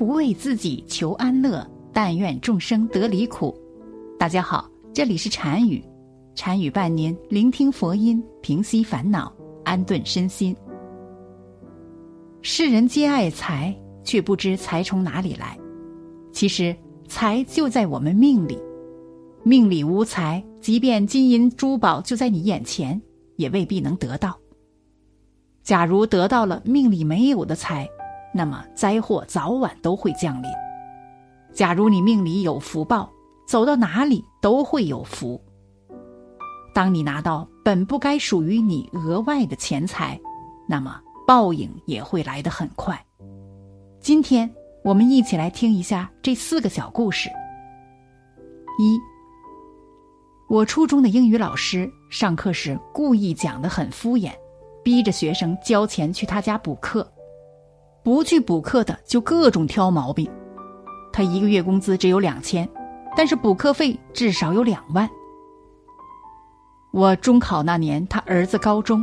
不为自己求安乐，但愿众生得离苦。大家好，这里是禅语，禅语伴您聆听佛音，平息烦恼，安顿身心。世人皆爱财，却不知财从哪里来。其实财就在我们命里，命里无财，即便金银珠宝就在你眼前，也未必能得到。假如得到了命里没有的财，那么灾祸早晚都会降临。假如你命里有福报，走到哪里都会有福。当你拿到本不该属于你额外的钱财，那么报应也会来得很快。今天我们一起来听一下这四个小故事。一，我初中的英语老师上课时故意讲得很敷衍，逼着学生交钱去他家补课。不去补课的就各种挑毛病。他一个月工资只有两千，但是补课费至少有两万。我中考那年，他儿子高中；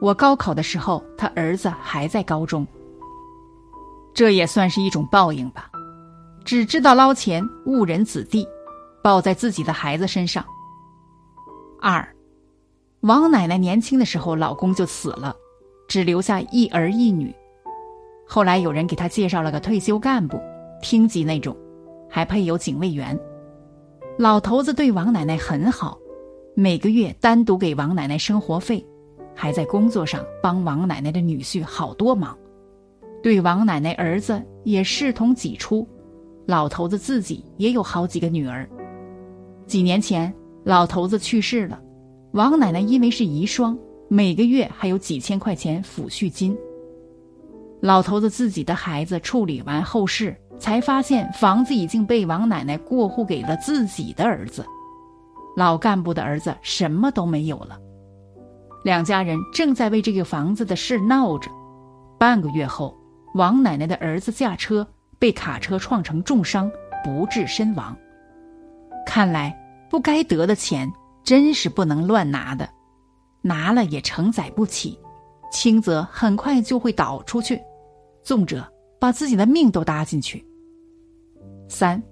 我高考的时候，他儿子还在高中。这也算是一种报应吧。只知道捞钱，误人子弟，报在自己的孩子身上。二，王奶奶年轻的时候，老公就死了，只留下一儿一女。后来有人给他介绍了个退休干部，厅级那种，还配有警卫员。老头子对王奶奶很好，每个月单独给王奶奶生活费，还在工作上帮王奶奶的女婿好多忙。对王奶奶儿子也视同己出。老头子自己也有好几个女儿。几年前老头子去世了，王奶奶因为是遗孀，每个月还有几千块钱抚恤金。老头子自己的孩子处理完后事，才发现房子已经被王奶奶过户给了自己的儿子。老干部的儿子什么都没有了。两家人正在为这个房子的事闹着。半个月后，王奶奶的儿子驾车被卡车撞成重伤，不治身亡。看来不该得的钱真是不能乱拿的，拿了也承载不起，轻则很快就会倒出去。纵者把自己的命都搭进去。三，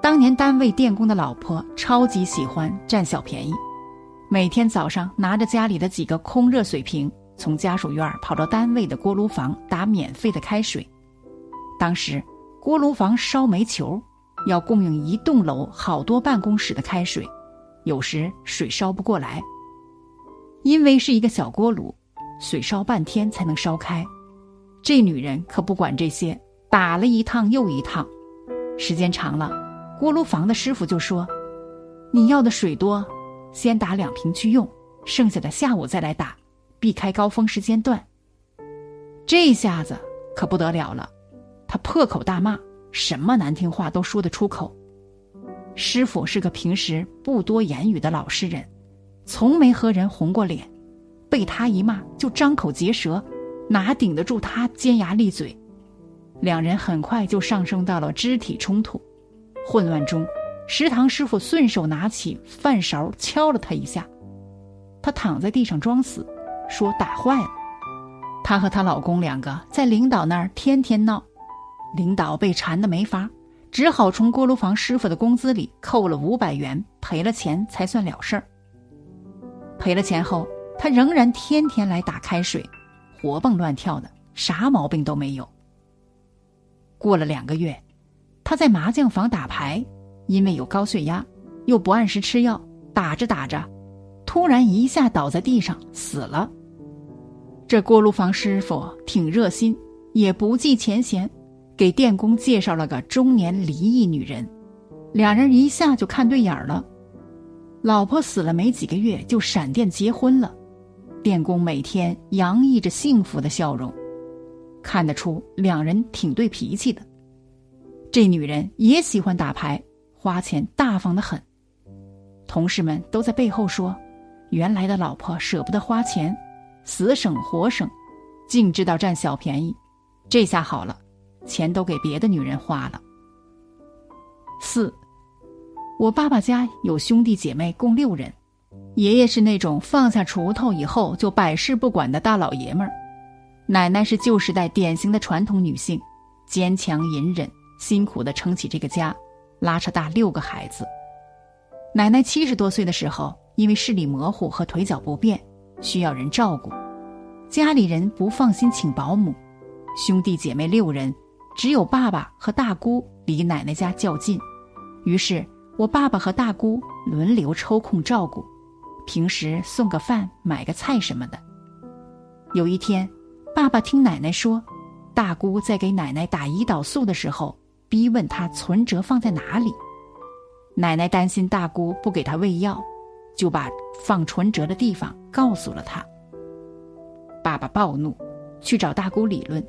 当年单位电工的老婆超级喜欢占小便宜，每天早上拿着家里的几个空热水瓶，从家属院跑到单位的锅炉房打免费的开水。当时锅炉房烧煤球，要供应一栋楼好多办公室的开水，有时水烧不过来，因为是一个小锅炉，水烧半天才能烧开。这女人可不管这些，打了一趟又一趟，时间长了，锅炉房的师傅就说：“你要的水多，先打两瓶去用，剩下的下午再来打，避开高峰时间段。”这下子可不得了了，他破口大骂，什么难听话都说得出口。师傅是个平时不多言语的老实人，从没和人红过脸，被他一骂就张口结舌。哪顶得住他尖牙利嘴？两人很快就上升到了肢体冲突。混乱中，食堂师傅顺手拿起饭勺敲了他一下，他躺在地上装死，说打坏了。她和她老公两个在领导那儿天天闹，领导被缠的没法，只好从锅炉房师傅的工资里扣了五百元，赔了钱才算了事儿。赔了钱后，他仍然天天来打开水。活蹦乱跳的，啥毛病都没有。过了两个月，他在麻将房打牌，因为有高血压，又不按时吃药，打着打着，突然一下倒在地上死了。这锅炉房师傅挺热心，也不计前嫌，给电工介绍了个中年离异女人，两人一下就看对眼了。老婆死了没几个月，就闪电结婚了。电工每天洋溢着幸福的笑容，看得出两人挺对脾气的。这女人也喜欢打牌，花钱大方的很。同事们都在背后说，原来的老婆舍不得花钱，死省活省，净知道占小便宜。这下好了，钱都给别的女人花了。四，我爸爸家有兄弟姐妹共六人。爷爷是那种放下锄头以后就百事不管的大老爷们儿，奶奶是旧时代典型的传统女性，坚强隐忍，辛苦的撑起这个家，拉扯大六个孩子。奶奶七十多岁的时候，因为视力模糊和腿脚不便，需要人照顾，家里人不放心请保姆，兄弟姐妹六人，只有爸爸和大姑离奶奶家较近，于是我爸爸和大姑轮流抽空照顾，平时送个饭、买个菜什么的。有一天，爸爸听奶奶说，大姑在给奶奶打胰岛素的时候，逼问她存折放在哪里。奶奶担心大姑不给她喂药，就把放存折的地方告诉了她。爸爸暴怒，去找大姑理论。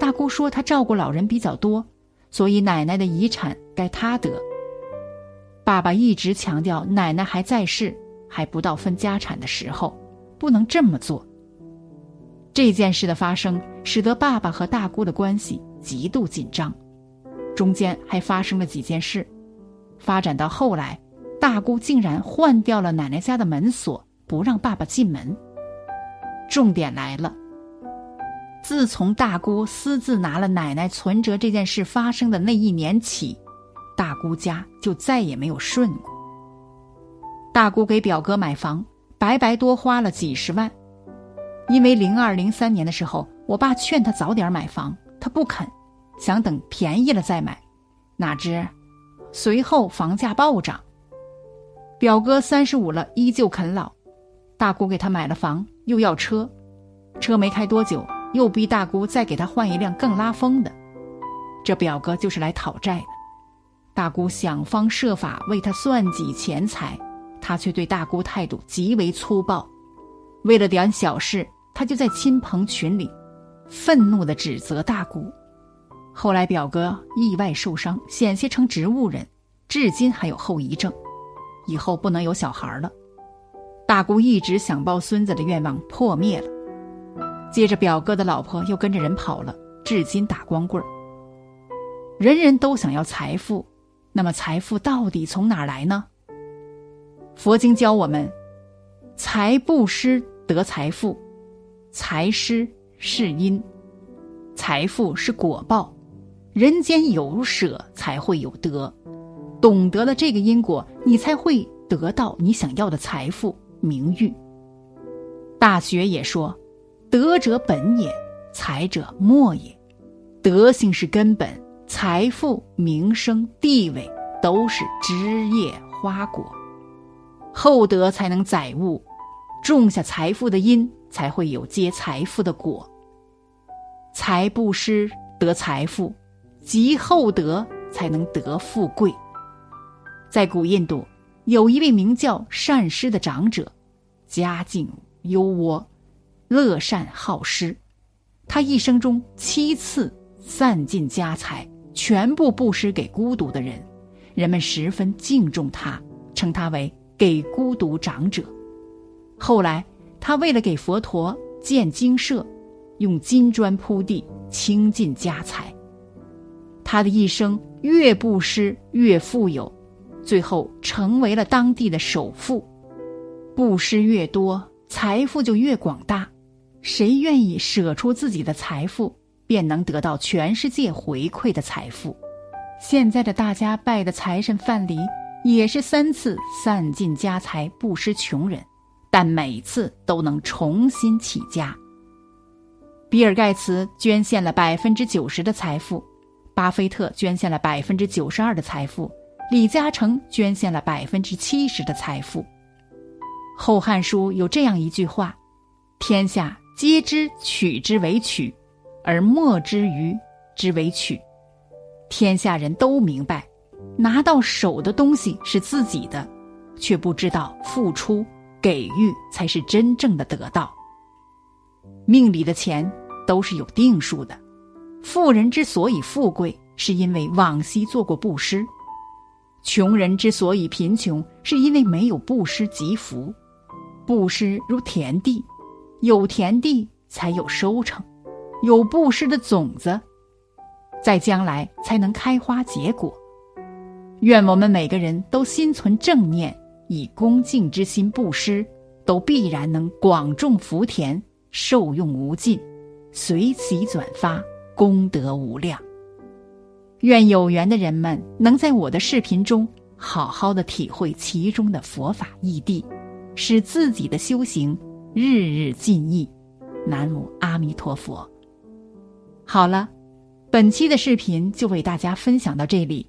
大姑说她照顾老人比较多，所以奶奶的遗产该她得。爸爸一直强调奶奶还在世，还不到分家产的时候，不能这么做。这件事的发生，使得爸爸和大姑的关系极度紧张，中间还发生了几件事，发展到后来，大姑竟然换掉了奶奶家的门锁，不让爸爸进门。重点来了，自从大姑私自拿了奶奶存折这件事发生的那一年起，大姑家就再也没有顺过。大姑给表哥买房，白白多花了几十万。因为零二零三年的时候，我爸劝他早点买房，他不肯，想等便宜了再买。哪知，随后房价暴涨。表哥三十五了，依旧啃老。大姑给他买了房，又要车，车没开多久，又逼大姑再给他换一辆更拉风的。这表哥就是来讨债的。大姑想方设法为他算计钱财，他却对大姑态度极为粗暴。为了点小事。他就在亲朋群里愤怒的指责大姑。后来表哥意外受伤，险些成植物人，至今还有后遗症，以后不能有小孩了。大姑一直想抱孙子的愿望破灭了。接着表哥的老婆又跟着人跑了，至今打光棍儿。人人都想要财富，那么财富到底从哪来呢？佛经教我们：财布施得财富。财施是因，财富是果报，人间有舍才会有得，懂得了这个因果，你才会得到你想要的财富、名誉。大学也说，德者本也，财者末也，德行是根本，财富、名声、地位都是枝叶花果，厚德才能载物，种下财富的因。才会有结财富的果。财布施得财富，积厚德才能得富贵。在古印度，有一位名叫善施的长者，家境优渥，乐善好施。他一生中七次散尽家财，全部布施给孤独的人，人们十分敬重他，称他为“给孤独长者”。后来。他为了给佛陀建精舍，用金砖铺地，倾尽家财。他的一生越布施越富有，最后成为了当地的首富。布施越多，财富就越广大。谁愿意舍出自己的财富，便能得到全世界回馈的财富。现在的大家拜的财神范蠡，也是三次散尽家财布施穷人。但每次都能重新起家。比尔盖茨捐献了百分之九十的财富，巴菲特捐献了百分之九十二的财富，李嘉诚捐献了百分之七十的财富。《后汉书》有这样一句话：“天下皆知取之为取，而莫之于之为取。”天下人都明白，拿到手的东西是自己的，却不知道付出。给予才是真正的得到。命里的钱都是有定数的，富人之所以富贵，是因为往昔做过布施；穷人之所以贫穷，是因为没有布施积福。布施如田地，有田地才有收成，有布施的种子，在将来才能开花结果。愿我们每个人都心存正念。以恭敬之心布施，都必然能广种福田，受用无尽，随喜转发，功德无量。愿有缘的人们能在我的视频中好好的体会其中的佛法义谛，使自己的修行日日进益。南无阿弥陀佛。好了，本期的视频就为大家分享到这里，